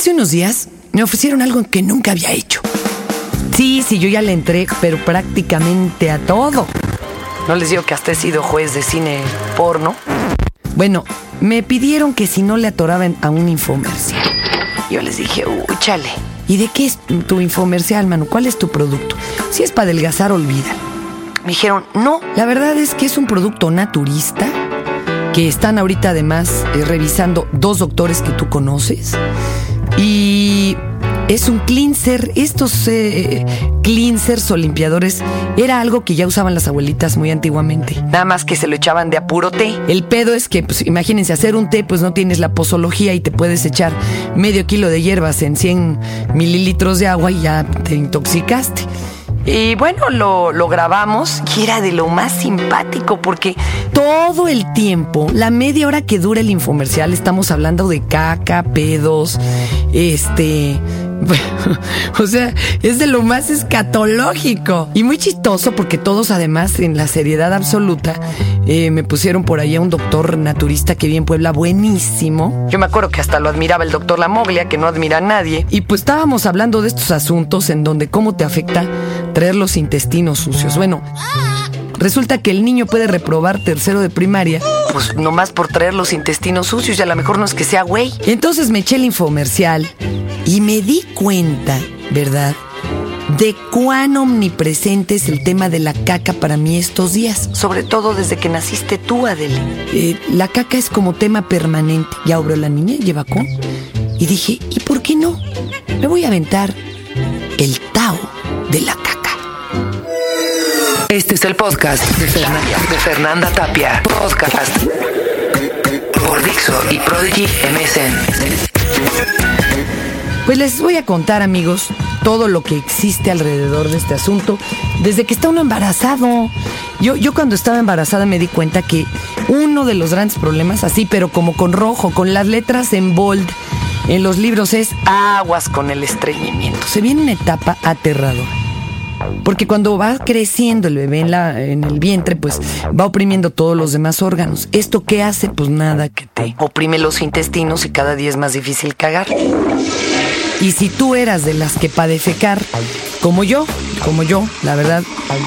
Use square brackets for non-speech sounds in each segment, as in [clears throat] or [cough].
Hace unos días me ofrecieron algo que nunca había hecho. Sí, sí, yo ya le entré, pero prácticamente a todo. No les digo que hasta he sido juez de cine porno. Bueno, me pidieron que si no le atoraban a un infomercial. Yo les dije, uy, chale. ¿Y de qué es tu infomercial, mano? ¿Cuál es tu producto? Si es para adelgazar, olvida. Me dijeron, no, la verdad es que es un producto naturista que están ahorita además eh, revisando dos doctores que tú conoces. Y es un cleanser. Estos eh, cleansers o limpiadores era algo que ya usaban las abuelitas muy antiguamente. Nada más que se lo echaban de apuro té. El pedo es que, pues imagínense, hacer un té, pues no tienes la posología y te puedes echar medio kilo de hierbas en 100 mililitros de agua y ya te intoxicaste. Y bueno, lo, lo, grabamos y era de lo más simpático porque todo el tiempo, la media hora que dura el infomercial, estamos hablando de caca, pedos, este, [laughs] o sea, es de lo más escatológico. Y muy chistoso porque todos además en la seriedad absoluta eh, me pusieron por ahí a un doctor naturista que vi en Puebla buenísimo. Yo me acuerdo que hasta lo admiraba el doctor Lamoglia, que no admira a nadie. Y pues estábamos hablando de estos asuntos en donde cómo te afecta traer los intestinos sucios. Bueno, Resulta que el niño puede reprobar tercero de primaria, pues nomás por traer los intestinos sucios y a lo mejor no es que sea güey. Entonces me eché el infomercial y me di cuenta, ¿verdad? De cuán omnipresente es el tema de la caca para mí estos días. Sobre todo desde que naciste tú, Adele. Eh, la caca es como tema permanente. Ya obró la niña, lleva con. Y dije, ¿y por qué no? Me voy a aventar el Tao de la caca. Este es el podcast de Fernanda, de Fernanda Tapia. Podcast por Dixo y Prodigy MSN. Pues les voy a contar, amigos, todo lo que existe alrededor de este asunto desde que está uno embarazado. Yo, yo cuando estaba embarazada me di cuenta que uno de los grandes problemas, así, pero como con rojo, con las letras en bold en los libros, es aguas con el estreñimiento. Se viene una etapa aterradora. Porque cuando va creciendo el bebé en, la, en el vientre, pues va oprimiendo todos los demás órganos. ¿Esto qué hace? Pues nada, que te oprime los intestinos y cada día es más difícil cagar. Y si tú eras de las que padefecar, como yo, como yo, la verdad,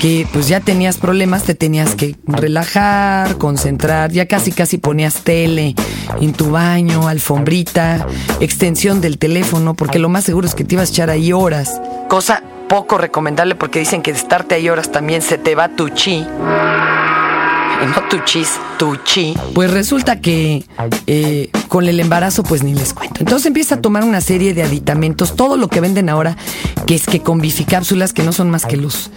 que pues ya tenías problemas, te tenías que relajar, concentrar, ya casi casi ponías tele en tu baño, alfombrita, extensión del teléfono, porque lo más seguro es que te ibas a echar ahí horas. Cosa poco recomendable porque dicen que de estarte ahí horas también se te va tu chi. No tu chis, tu chi. Pues resulta que eh, con el embarazo, pues ni les cuento. Entonces empieza a tomar una serie de aditamentos, todo lo que venden ahora, que es que con bifecápsulas, que no son más que los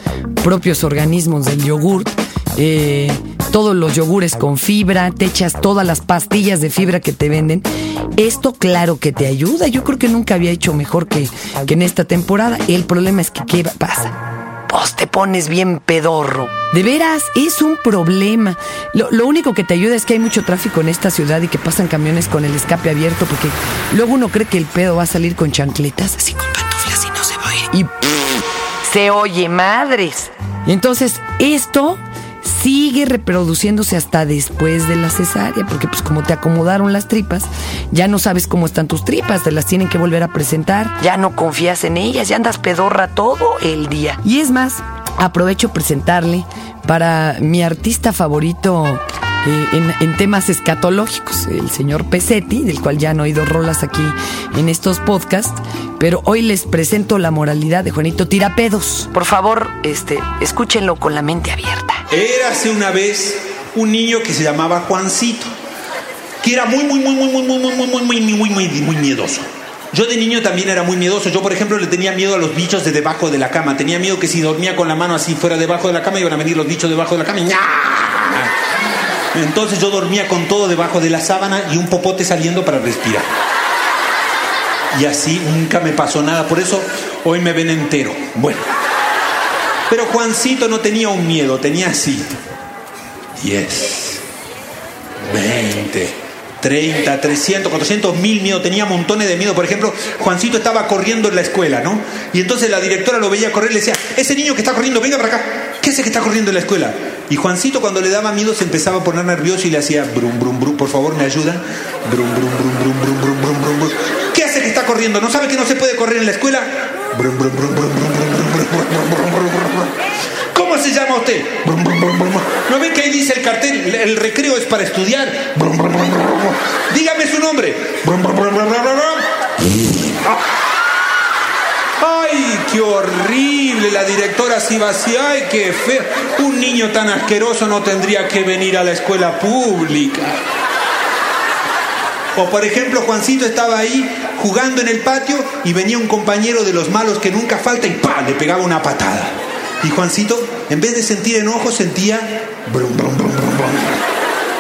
propios organismos del yogurt. Eh, todos los yogures con fibra, te echas todas las pastillas de fibra que te venden. Esto claro que te ayuda. Yo creo que nunca había hecho mejor que, que en esta temporada. El problema es que ¿qué pasa? Pues te pones bien pedorro. De veras, es un problema. Lo, lo, único que te ayuda es que hay mucho tráfico en esta ciudad y que pasan camiones con el escape abierto porque luego uno cree que el pedo va a salir con chancletas, así con pantuflas y no se va a ir. Y pff, se oye madres. Entonces, esto sigue reproduciéndose hasta después de la cesárea, porque pues como te acomodaron las tripas, ya no sabes cómo están tus tripas, te las tienen que volver a presentar, ya no confías en ellas, ya andas pedorra todo el día. Y es más, aprovecho presentarle para mi artista favorito eh, en, en, temas escatológicos, el señor Pesetti, del cual ya han oído rolas aquí en estos podcasts, pero hoy les presento la moralidad de Juanito Tirapedos. Por favor, este, escúchenlo con la mente abierta. Érase una vez un niño que se llamaba Juancito, que era muy, muy, muy, muy, muy, muy, muy, muy, muy, muy, muy, muy, muy miedoso. Yo de niño también era muy miedoso. Yo, por ejemplo, le tenía miedo a los bichos de debajo de la cama. Tenía miedo que si dormía con la mano así fuera debajo de la cama, iban a venir los bichos debajo de la cama y Entonces yo dormía con todo debajo de la sábana y un popote saliendo para respirar. Y así nunca me pasó nada. Por eso hoy me ven entero. Bueno. Pero Juancito no tenía un miedo, tenía así. 10, 20, 30, 300, 400 mil miedo, tenía montones de miedo. Por ejemplo, Juancito estaba corriendo en la escuela, ¿no? Y entonces la directora lo veía correr y le decía, ese niño que está corriendo, venga para acá. ¿Qué ese que está corriendo en la escuela? Y Juancito cuando le daba miedo se empezaba a poner nervioso y le hacía brum, brum, brum, por favor, me ayudan. Brum, brum, brum, brum, brum, brum, brum, brum. ¿Qué hace que está corriendo. ¿No sabe que no se puede correr en la escuela? ¿Cómo se llama usted? ¿No ve que ahí dice el cartel? El recreo es para estudiar. Dígame su nombre. ¡Ay, qué horrible! La directora así vacía. ¡Ay, qué feo! Un niño tan asqueroso no tendría que venir a la escuela pública. O por ejemplo, Juancito estaba ahí jugando en el patio y venía un compañero de los malos que nunca falta y ¡pam! le pegaba una patada. Y Juancito, en vez de sentir enojo, sentía... Brum, brum, brum, brum, brum.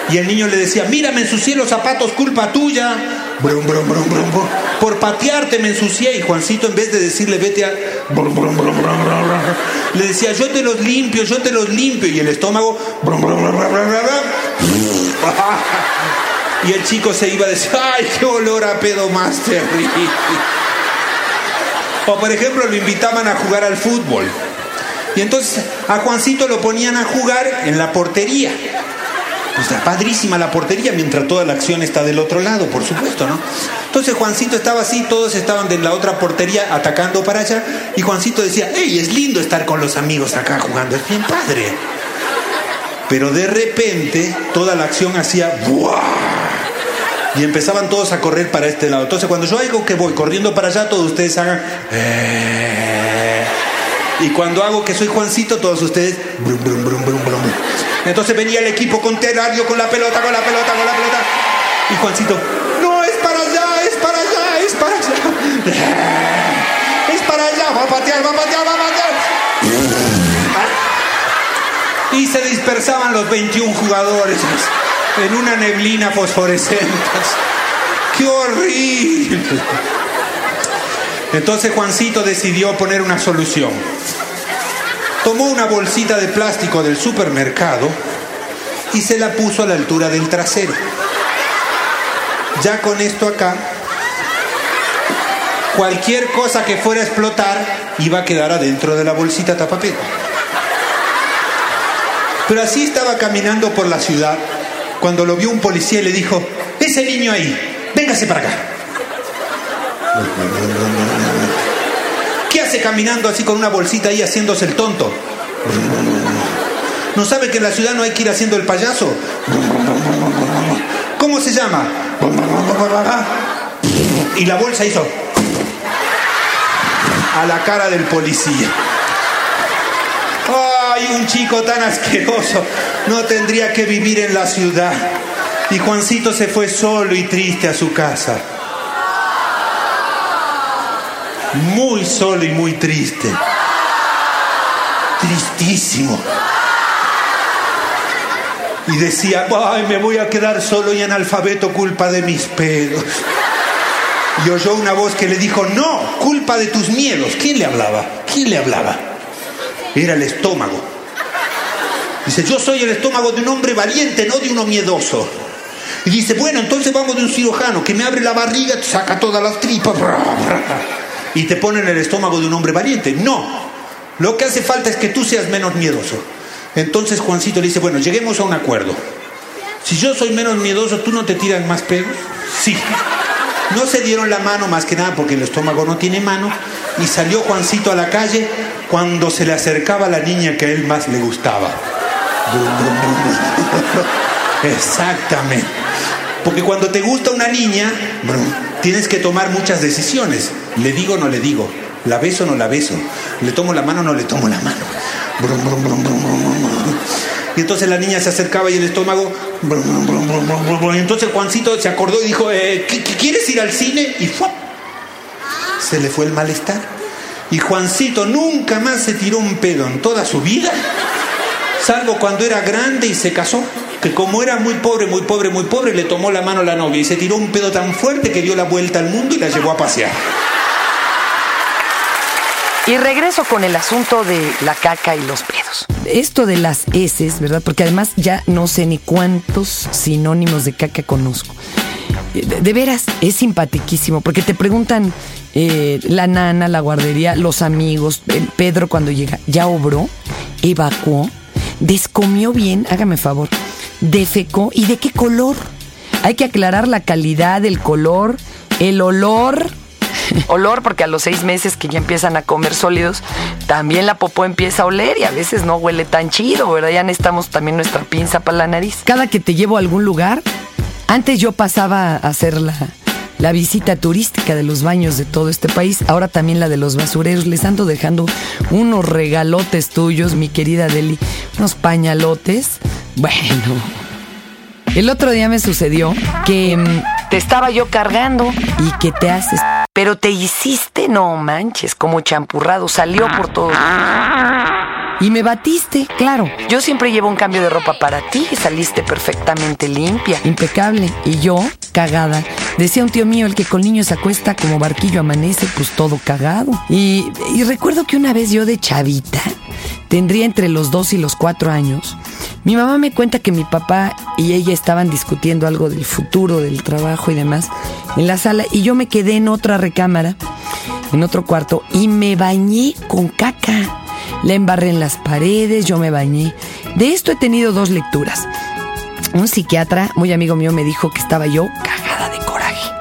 Y el niño le decía, mírame ensucié los zapatos, culpa tuya. Por patearte me ensucié. Y Juancito, en vez de decirle, vete a... le decía, yo te los limpio, yo te los limpio. Y el estómago... Y el chico se iba a decir, ¡ay, qué olor a pedo más terrible! O por ejemplo, lo invitaban a jugar al fútbol. Y entonces a Juancito lo ponían a jugar en la portería. Pues está padrísima la portería mientras toda la acción está del otro lado, por supuesto, ¿no? Entonces Juancito estaba así, todos estaban de la otra portería atacando para allá y Juancito decía, ¡Ey, es lindo estar con los amigos acá jugando, es bien padre! Pero de repente toda la acción hacía ¡buah! Y empezaban todos a correr para este lado. Entonces cuando yo hago que voy corriendo para allá, todos ustedes hagan... "Eh". Y cuando hago que soy Juancito, todos ustedes... brum, brum, brum. Entonces venía el equipo contrario con la pelota, con la pelota, con la pelota. Y Juancito, no, es para allá, es para allá, es para allá. [laughs] Es para allá, va a patear, va a patear, va a patear. Y se dispersaban los 21 jugadores en una neblina fosforescente. ¡Qué horrible! Entonces Juancito decidió poner una solución. Tomó una bolsita de plástico del supermercado y se la puso a la altura del trasero. Ya con esto acá, cualquier cosa que fuera a explotar iba a quedar adentro de la bolsita tapapel. Pero así estaba caminando por la ciudad cuando lo vio un policía y le dijo, ese niño ahí, véngase para acá. ¿Qué hace caminando así con una bolsita ahí haciéndose el tonto? ¿No sabe que en la ciudad no hay que ir haciendo el payaso? ¿Cómo se llama? Y la bolsa hizo a la cara del policía. ¡Ay, un chico tan asqueroso! No tendría que vivir en la ciudad. Y Juancito se fue solo y triste a su casa. Muy solo y muy triste. Tristísimo. Y decía, ay, me voy a quedar solo y analfabeto culpa de mis pedos. Y oyó una voz que le dijo, no, culpa de tus miedos. ¿Quién le hablaba? ¿Quién le hablaba? Era el estómago. Dice, yo soy el estómago de un hombre valiente, no de uno miedoso. Y dice, bueno, entonces vamos de un cirujano que me abre la barriga, saca todas las tripas y te pone en el estómago de un hombre valiente. No, lo que hace falta es que tú seas menos miedoso. Entonces Juancito le dice, bueno, lleguemos a un acuerdo. Si yo soy menos miedoso, ¿tú no te tiras más pedos? Sí. No se dieron la mano más que nada porque el estómago no tiene mano y salió Juancito a la calle cuando se le acercaba la niña que a él más le gustaba. Exactamente. Porque cuando te gusta una niña, tienes que tomar muchas decisiones. Le digo o no le digo. La beso o no la beso. Le tomo la mano o no le tomo la mano. Y entonces la niña se acercaba y el estómago. Y entonces Juancito se acordó y dijo: eh, ¿qué- qué- ¿Quieres ir al cine? Y ¡fua! se le fue el malestar. Y Juancito nunca más se tiró un pedo en toda su vida, salvo cuando era grande y se casó. Que como era muy pobre, muy pobre, muy pobre, le tomó la mano a la novia y se tiró un pedo tan fuerte que dio la vuelta al mundo y la llevó a pasear. Y regreso con el asunto de la caca y los pedos. Esto de las heces, ¿verdad? Porque además ya no sé ni cuántos sinónimos de caca conozco. Eh, De, veras, es simpatiquísimo, porque te preguntan eh, la nana, la guardería, los amigos, eh, Pedro cuando llega, ¿ya obró? ¿Evacuó? ¿Descomió bien? Hágame favor. ¿Defecó? ¿Y de qué color? Hay que aclarar la calidad, el color, el olor [laughs] olor, porque a los seis meses que ya empiezan a comer sólidos, también la popó empieza a oler y a veces no huele tan chido, ¿verdad? Ya necesitamos también nuestra pinza para la nariz. Cada que te llevo a algún lugar, antes yo pasaba a hacer la, la visita turística de los baños de todo este país, ahora también la de los basureros. Les ando dejando unos regalotes tuyos, mi querida Deli, unos pañalotes. Bueno, el otro día me sucedió que mm, te estaba yo cargando y que te haces. Pero te hiciste, no manches, como champurrado, salió por todo. Y me batiste, claro. Yo siempre llevo un cambio de ropa para ti y saliste perfectamente limpia. Impecable. Y yo, cagada. Decía un tío mío, el que con niños acuesta como barquillo amanece, pues todo cagado. Y, y recuerdo que una vez yo de chavita, tendría entre los dos y los cuatro años, mi mamá me cuenta que mi papá y ella estaban discutiendo algo del futuro, del trabajo y demás en la sala y yo me quedé en otra recámara, en otro cuarto y me bañé con caca. La embarré en las paredes, yo me bañé. De esto he tenido dos lecturas. Un psiquiatra, muy amigo mío, me dijo que estaba yo cagada de coraje.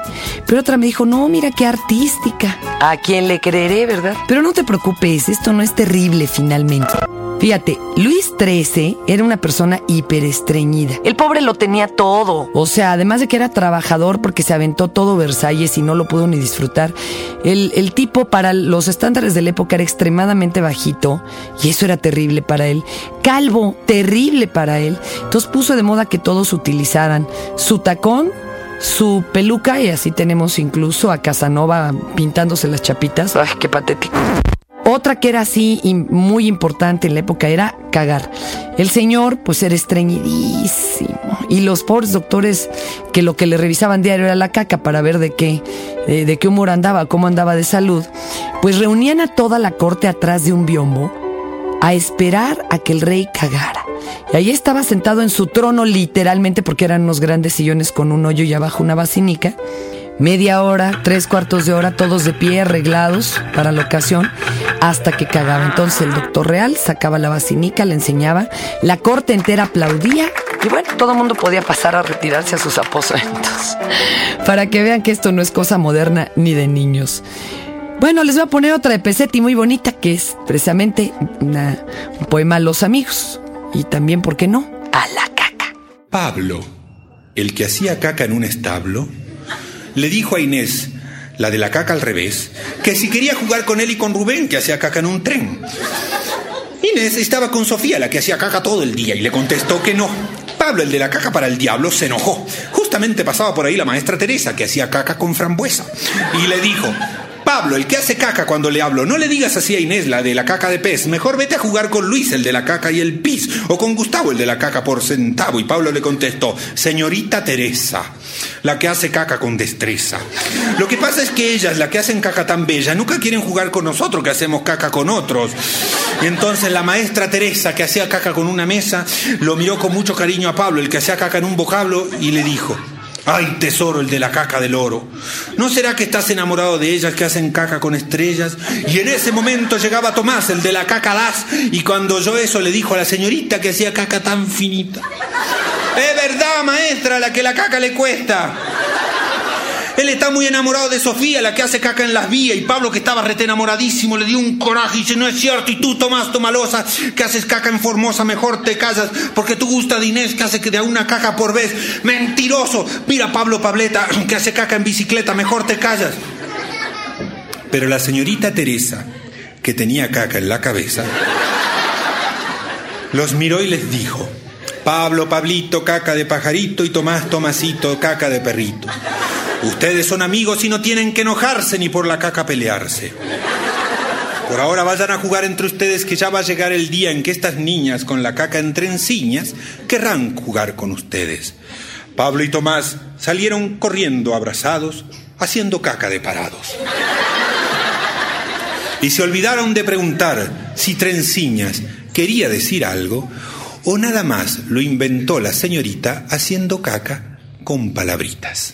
Pero otra me dijo, no, mira qué artística. ¿A quién le creeré, verdad? Pero no te preocupes, esto no es terrible finalmente. Fíjate, Luis XIII era una persona hiperestreñida. El pobre lo tenía todo. O sea, además de que era trabajador porque se aventó todo Versalles y no lo pudo ni disfrutar, el, el tipo para los estándares de la época era extremadamente bajito y eso era terrible para él. Calvo, terrible para él. Entonces puso de moda que todos utilizaran su tacón su peluca y así tenemos incluso a Casanova pintándose las chapitas. Ay, qué patético. Otra que era así y muy importante en la época era cagar. El señor pues era estreñidísimo y los pobres doctores que lo que le revisaban diario era la caca para ver de qué, de qué humor andaba, cómo andaba de salud, pues reunían a toda la corte atrás de un biombo a esperar a que el rey cagara. Y ahí estaba sentado en su trono literalmente porque eran unos grandes sillones con un hoyo y abajo una basinica media hora, tres cuartos de hora, todos de pie, arreglados para la ocasión, hasta que cagaba. Entonces el doctor real sacaba la basinica, le enseñaba, la corte entera aplaudía y bueno, todo el mundo podía pasar a retirarse a sus aposentos. [laughs] Para que vean que esto no es cosa moderna ni de niños. Bueno, les voy a poner otra de Pesetti muy bonita, que es precisamente un poema a los amigos. Y también, ¿por qué no? A la caca. Pablo, el que hacía caca en un establo, le dijo a Inés, la de la caca al revés, que si quería jugar con él y con Rubén, que hacía caca en un tren. Inés estaba con Sofía, la que hacía caca todo el día, y le contestó que no. Pablo, el de la caca para el diablo, se enojó. Justamente pasaba por ahí la maestra Teresa, que hacía caca con frambuesa, y le dijo, Pablo, el que hace caca cuando le hablo, no le digas así a Inés, la de la caca de pez. Mejor vete a jugar con Luis, el de la caca y el pis, o con Gustavo, el de la caca por centavo. Y Pablo le contestó, señorita Teresa, la que hace caca con destreza. Lo que pasa es que ellas, la que hacen caca tan bella, nunca quieren jugar con nosotros, que hacemos caca con otros. Y entonces la maestra Teresa, que hacía caca con una mesa, lo miró con mucho cariño a Pablo, el que hacía caca en un vocablo, y le dijo, Ay, tesoro, el de la caca del oro. ¿No será que estás enamorado de ellas que hacen caca con estrellas? Y en ese momento llegaba Tomás, el de la caca das, y cuando oyó eso le dijo a la señorita que hacía caca tan finita. Es verdad, maestra, la que la caca le cuesta. Él está muy enamorado de Sofía, la que hace caca en las vías, y Pablo, que estaba rete enamoradísimo, le dio un coraje y dice, no es cierto, y tú, Tomás Tomalosa, que haces caca en Formosa, mejor te callas, porque tú gusta de Inés, que hace que de una caca por vez. Mentiroso. Mira, Pablo Pableta, [clears throat] que hace caca en bicicleta, mejor te callas. Pero la señorita Teresa, que tenía caca en la cabeza, los miró y les dijo, Pablo, Pablito, caca de pajarito y Tomás, Tomasito, caca de perrito. Ustedes son amigos y no tienen que enojarse ni por la caca pelearse. Por ahora vayan a jugar entre ustedes que ya va a llegar el día en que estas niñas con la caca entre enciñas querrán jugar con ustedes. Pablo y Tomás salieron corriendo abrazados, haciendo caca de parados. Y se olvidaron de preguntar si trenciñas quería decir algo o nada más lo inventó la señorita haciendo caca con palabritas.